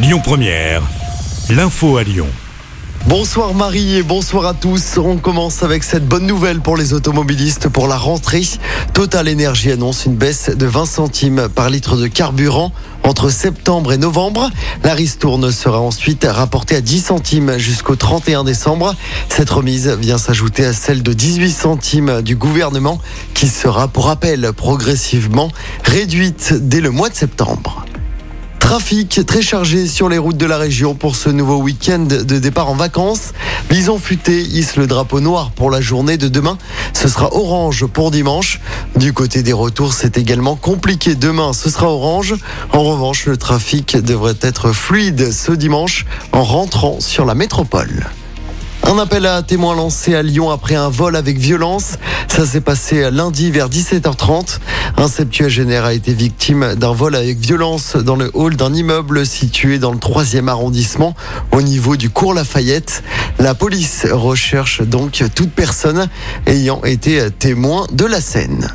Lyon Première, l'info à Lyon. Bonsoir Marie et bonsoir à tous. On commence avec cette bonne nouvelle pour les automobilistes pour la rentrée. Total Energy annonce une baisse de 20 centimes par litre de carburant entre septembre et novembre. La ristourne sera ensuite rapportée à 10 centimes jusqu'au 31 décembre. Cette remise vient s'ajouter à celle de 18 centimes du gouvernement qui sera pour rappel progressivement réduite dès le mois de septembre. Trafic très chargé sur les routes de la région pour ce nouveau week-end de départ en vacances. Bison futé hisse le drapeau noir pour la journée de demain. Ce sera orange pour dimanche. Du côté des retours, c'est également compliqué. Demain, ce sera orange. En revanche, le trafic devrait être fluide ce dimanche en rentrant sur la métropole. Un appel à témoins lancé à Lyon après un vol avec violence. Ça s'est passé lundi vers 17h30. Un septuagénaire a été victime d'un vol avec violence dans le hall d'un immeuble situé dans le 3e arrondissement au niveau du cours Lafayette. La police recherche donc toute personne ayant été témoin de la scène.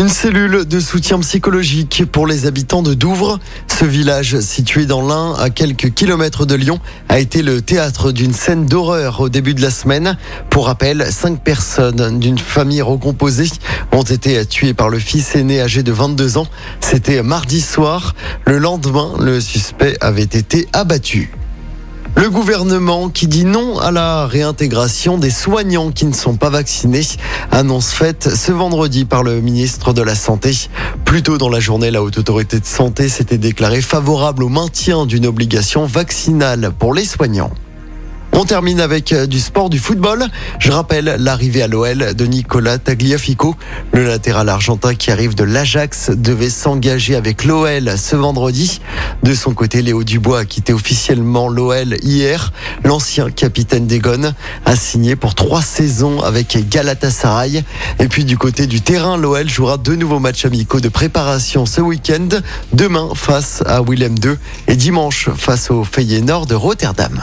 Une cellule de soutien psychologique pour les habitants de Douvres. Ce village, situé dans l'Ain, à quelques kilomètres de Lyon, a été le théâtre d'une scène d'horreur au début de la semaine. Pour rappel, cinq personnes d'une famille recomposée ont été tuées par le fils aîné âgé de 22 ans. C'était mardi soir. Le lendemain, le suspect avait été abattu. Le gouvernement qui dit non à la réintégration des soignants qui ne sont pas vaccinés. Annonce faite ce vendredi par le ministre de la Santé. Plus tôt dans la journée, la Haute Autorité de Santé s'était déclarée favorable au maintien d'une obligation vaccinale pour les soignants. On termine avec euh, du sport, du football. Je rappelle l'arrivée à l'OL de Nicolas Tagliafico. Le latéral argentin qui arrive de l'Ajax devait s'engager avec l'OL ce vendredi. De son côté, Léo Dubois a quitté officiellement l'OL hier. L'ancien capitaine d'Egon a signé pour trois saisons avec Galatasaray. Et puis du côté du terrain, l'OL jouera deux nouveaux matchs amicaux de préparation ce week-end. Demain face à Willem II et dimanche face au Feyenoord de Rotterdam.